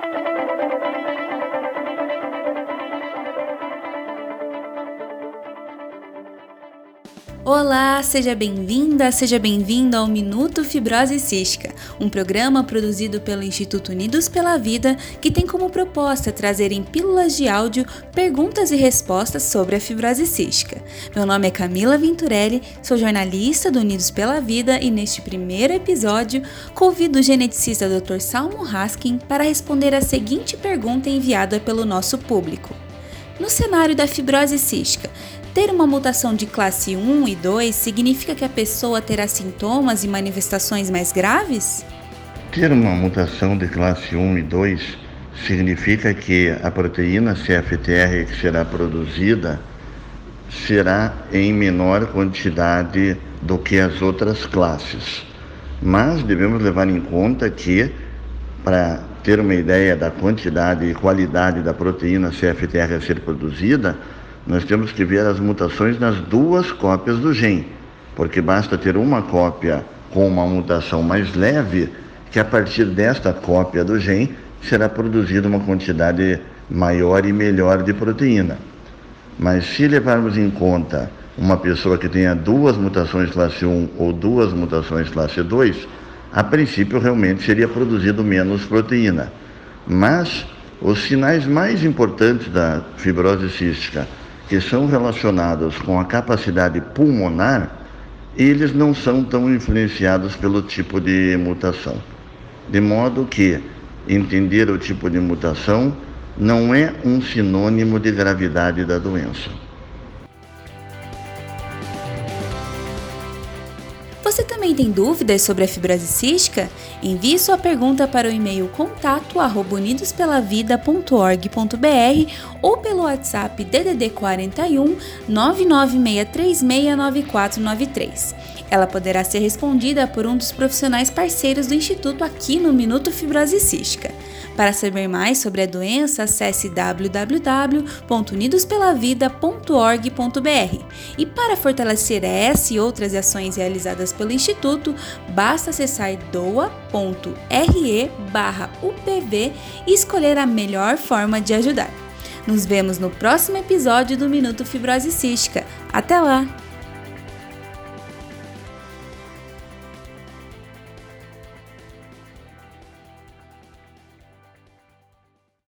thank you Olá, seja bem-vinda, seja bem-vindo ao Minuto Fibrose Cística, um programa produzido pelo Instituto Unidos pela Vida que tem como proposta trazer em pílulas de áudio perguntas e respostas sobre a fibrose cística. Meu nome é Camila Venturelli, sou jornalista do Unidos pela Vida e neste primeiro episódio convido o geneticista Dr. Salmo Haskin para responder a seguinte pergunta enviada pelo nosso público. No cenário da fibrose cística, ter uma mutação de classe 1 e 2 significa que a pessoa terá sintomas e manifestações mais graves? Ter uma mutação de classe 1 e 2 significa que a proteína CFTR que será produzida será em menor quantidade do que as outras classes. Mas devemos levar em conta que, para ter uma ideia da quantidade e qualidade da proteína CFTR a ser produzida, nós temos que ver as mutações nas duas cópias do gene, porque basta ter uma cópia com uma mutação mais leve, que a partir desta cópia do gene será produzida uma quantidade maior e melhor de proteína. Mas se levarmos em conta uma pessoa que tenha duas mutações classe 1 ou duas mutações classe 2, a princípio realmente seria produzido menos proteína. Mas os sinais mais importantes da fibrose cística que são relacionados com a capacidade pulmonar, eles não são tão influenciados pelo tipo de mutação. De modo que entender o tipo de mutação não é um sinônimo de gravidade da doença. Você também tem dúvidas sobre a fibrose cística? Envie sua pergunta para o e-mail contato@unidospelavida.org.br ou pelo WhatsApp DDD 41 996369493. Ela poderá ser respondida por um dos profissionais parceiros do Instituto aqui no Minuto Fibrose Cística. Para saber mais sobre a doença, acesse www.unidospelavida.org.br. E para fortalecer essa e outras ações realizadas pelo Instituto, basta acessar doa.re/upv e escolher a melhor forma de ajudar. Nos vemos no próximo episódio do Minuto Fibrose Cística. Até lá!